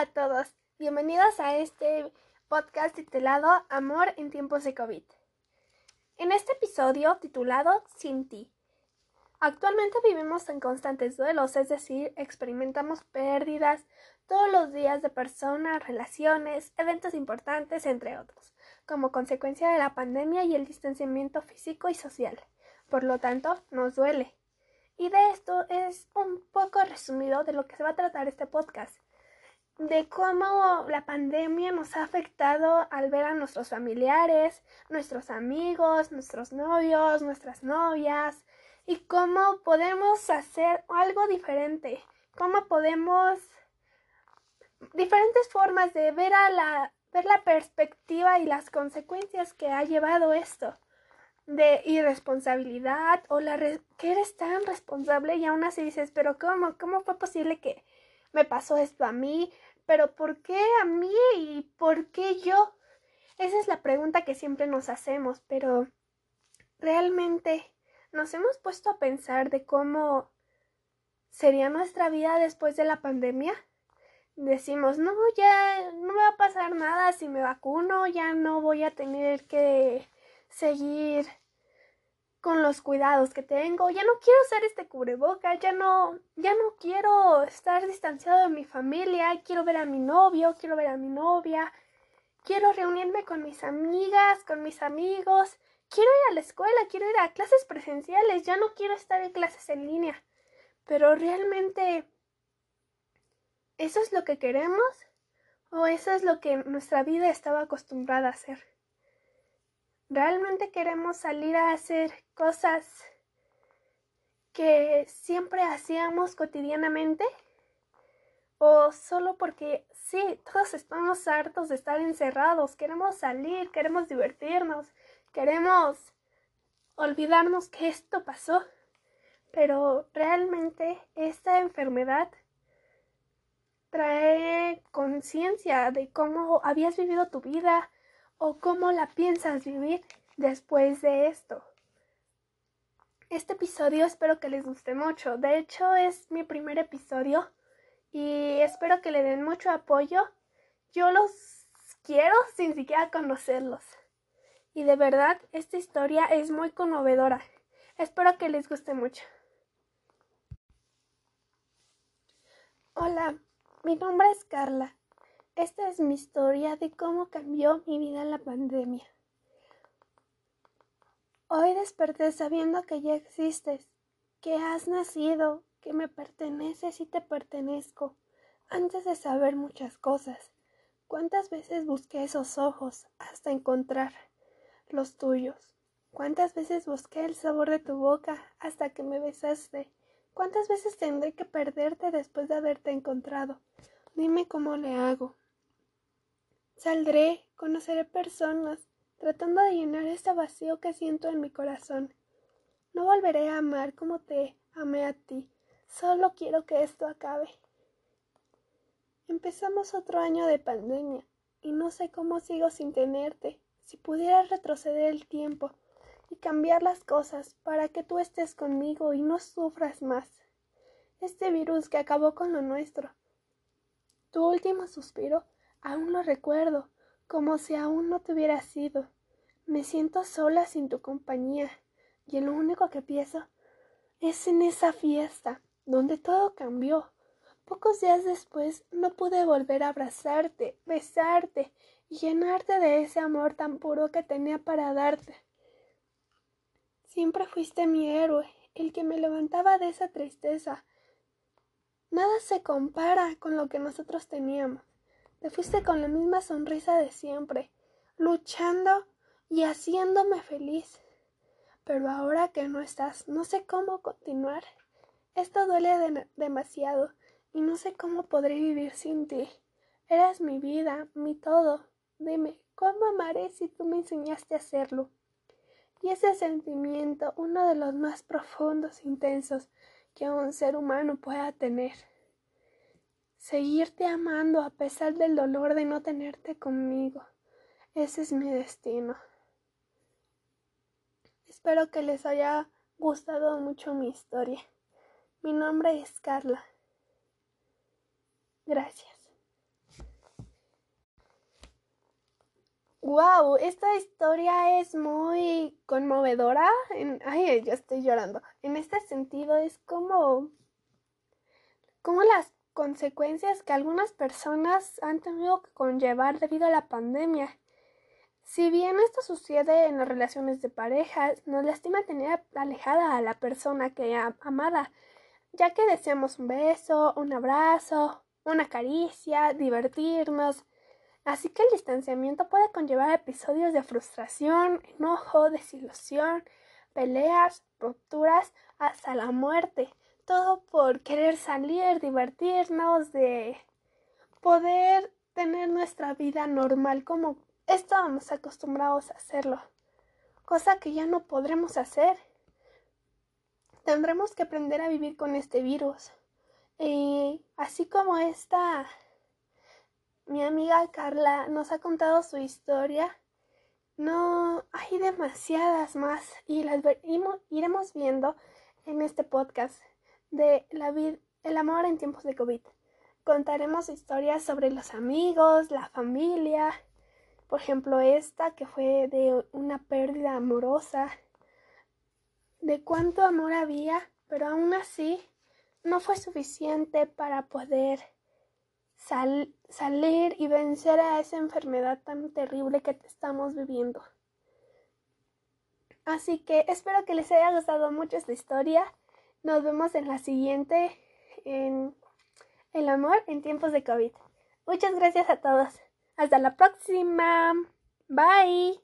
a todos, bienvenidos a este podcast titulado Amor en tiempos de COVID. En este episodio titulado Sin ti. Actualmente vivimos en constantes duelos, es decir, experimentamos pérdidas todos los días de personas, relaciones, eventos importantes, entre otros, como consecuencia de la pandemia y el distanciamiento físico y social. Por lo tanto, nos duele. Y de esto es un poco resumido de lo que se va a tratar este podcast de cómo la pandemia nos ha afectado al ver a nuestros familiares, nuestros amigos, nuestros novios, nuestras novias y cómo podemos hacer algo diferente, cómo podemos diferentes formas de ver la ver la perspectiva y las consecuencias que ha llevado esto de irresponsabilidad o la que eres tan responsable y aún así dices, pero ¿cómo? ¿Cómo fue posible que me pasó esto a mí? Pero ¿por qué a mí y por qué yo? Esa es la pregunta que siempre nos hacemos, pero realmente nos hemos puesto a pensar de cómo sería nuestra vida después de la pandemia. Decimos, no, ya no me va a pasar nada si me vacuno, ya no voy a tener que seguir con los cuidados que tengo, ya no quiero usar este cubreboca, ya no, ya no quiero estar distanciado de mi familia, quiero ver a mi novio, quiero ver a mi novia, quiero reunirme con mis amigas, con mis amigos, quiero ir a la escuela, quiero ir a clases presenciales, ya no quiero estar en clases en línea. Pero realmente, ¿eso es lo que queremos? ¿O eso es lo que nuestra vida estaba acostumbrada a hacer? ¿Realmente queremos salir a hacer cosas que siempre hacíamos cotidianamente? ¿O solo porque sí, todos estamos hartos de estar encerrados, queremos salir, queremos divertirnos, queremos olvidarnos que esto pasó? Pero realmente esta enfermedad trae conciencia de cómo habías vivido tu vida, o cómo la piensas vivir después de esto. Este episodio espero que les guste mucho. De hecho, es mi primer episodio y espero que le den mucho apoyo. Yo los quiero sin siquiera conocerlos. Y de verdad, esta historia es muy conmovedora. Espero que les guste mucho. Hola, mi nombre es Carla. Esta es mi historia de cómo cambió mi vida la pandemia. Hoy desperté sabiendo que ya existes, que has nacido, que me perteneces y te pertenezco, antes de saber muchas cosas. ¿Cuántas veces busqué esos ojos hasta encontrar los tuyos? ¿Cuántas veces busqué el sabor de tu boca hasta que me besaste? ¿Cuántas veces tendré que perderte después de haberte encontrado? Dime cómo le hago. Saldré, conoceré personas, tratando de llenar este vacío que siento en mi corazón. No volveré a amar como te amé a ti. Solo quiero que esto acabe. Empezamos otro año de pandemia y no sé cómo sigo sin tenerte. Si pudiera retroceder el tiempo y cambiar las cosas para que tú estés conmigo y no sufras más. Este virus que acabó con lo nuestro. Tu último suspiro Aún lo recuerdo, como si aún no te hubiera sido. Me siento sola sin tu compañía, y lo único que pienso es en esa fiesta, donde todo cambió. Pocos días después no pude volver a abrazarte, besarte y llenarte de ese amor tan puro que tenía para darte. Siempre fuiste mi héroe, el que me levantaba de esa tristeza. Nada se compara con lo que nosotros teníamos. Te fuiste con la misma sonrisa de siempre, luchando y haciéndome feliz. Pero ahora que no estás, no sé cómo continuar. Esto duele demasiado y no sé cómo podré vivir sin ti. Eras mi vida, mi todo. Dime, ¿cómo amaré si tú me enseñaste a hacerlo? Y ese sentimiento, uno de los más profundos e intensos que un ser humano pueda tener seguirte amando a pesar del dolor de no tenerte conmigo. Ese es mi destino. Espero que les haya gustado mucho mi historia. Mi nombre es Carla. Gracias. Wow, esta historia es muy conmovedora. En, ay, yo estoy llorando. En este sentido es como, como las consecuencias que algunas personas han tenido que conllevar debido a la pandemia. Si bien esto sucede en las relaciones de pareja, nos lastima tener alejada a la persona que amada, ya que deseamos un beso, un abrazo, una caricia, divertirnos. Así que el distanciamiento puede conllevar episodios de frustración, enojo, desilusión, peleas, rupturas, hasta la muerte. Todo por querer salir, divertirnos, de poder tener nuestra vida normal como estábamos acostumbrados a hacerlo. Cosa que ya no podremos hacer. Tendremos que aprender a vivir con este virus. Y así como esta, mi amiga Carla nos ha contado su historia, no hay demasiadas más y las iremos viendo en este podcast de la vida, el amor en tiempos de COVID. Contaremos historias sobre los amigos, la familia, por ejemplo esta que fue de una pérdida amorosa, de cuánto amor había, pero aún así no fue suficiente para poder salir y vencer a esa enfermedad tan terrible que estamos viviendo. Así que espero que les haya gustado mucho esta historia. Nos vemos en la siguiente en El amor en tiempos de COVID. Muchas gracias a todos. Hasta la próxima. Bye.